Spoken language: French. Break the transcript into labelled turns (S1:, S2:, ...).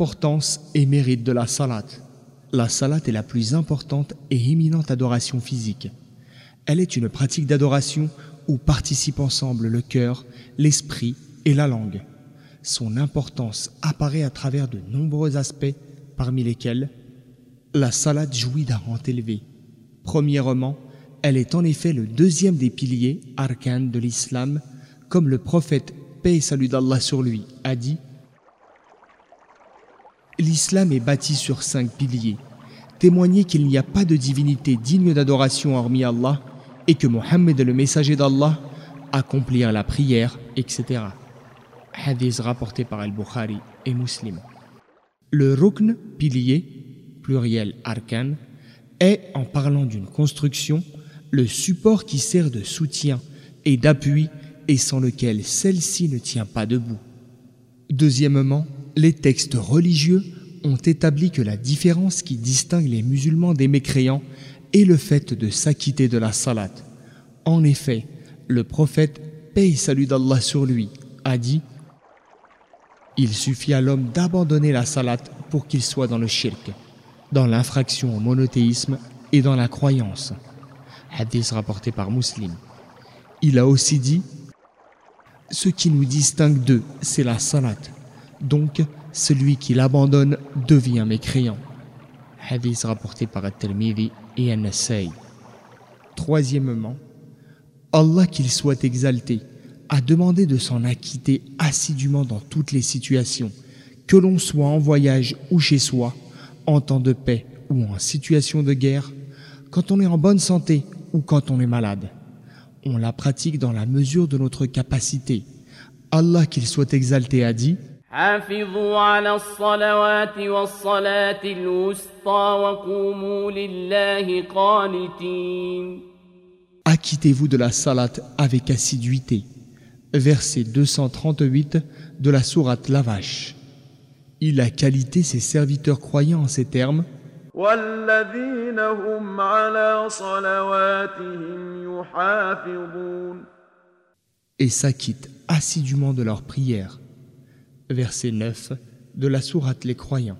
S1: Importance et mérite de la salat. La salat est la plus importante et éminente adoration physique. Elle est une pratique d'adoration où participent ensemble le cœur, l'esprit et la langue. Son importance apparaît à travers de nombreux aspects, parmi lesquels la salat jouit d'un rang élevé. Premièrement, elle est en effet le deuxième des piliers, arcan de l'islam, comme le prophète, paix et salut d'Allah sur lui, a dit L'islam est bâti sur cinq piliers. Témoigner qu'il n'y a pas de divinité digne d'adoration hormis Allah et que Mohammed est le messager d'Allah, accomplir la prière, etc. Hadith rapporté par Al-Bukhari et Muslim. Le rukn, pilier, pluriel arkan, est, en parlant d'une construction, le support qui sert de soutien et d'appui et sans lequel celle-ci ne tient pas debout. Deuxièmement, les textes religieux ont établi que la différence qui distingue les musulmans des mécréants est le fait de s'acquitter de la salat. En effet, le prophète, paix et salut d'Allah sur lui, a dit Il suffit à l'homme d'abandonner la salat pour qu'il soit dans le shirk, dans l'infraction au monothéisme et dans la croyance. Hadith rapporté par Muslim. Il a aussi dit Ce qui nous distingue d'eux, c'est la salat. Donc, celui qui l'abandonne devient mécréant. Hadith rapporté par At-Tirmidhi et An-Nasai. Troisièmement, Allah qu'il soit exalté a demandé de s'en acquitter assidûment dans toutes les situations, que l'on soit en voyage ou chez soi, en temps de paix ou en situation de guerre, quand on est en bonne santé ou quand on est malade. On la pratique dans la mesure de notre capacité. Allah qu'il soit exalté a dit Acquittez-vous de la salat avec assiduité. Verset 238 de la sourate La Vache. Il a qualité ses serviteurs croyants en ces termes et s'acquittent assidûment de leurs prières. Verset 9 de la sourate Les Croyants.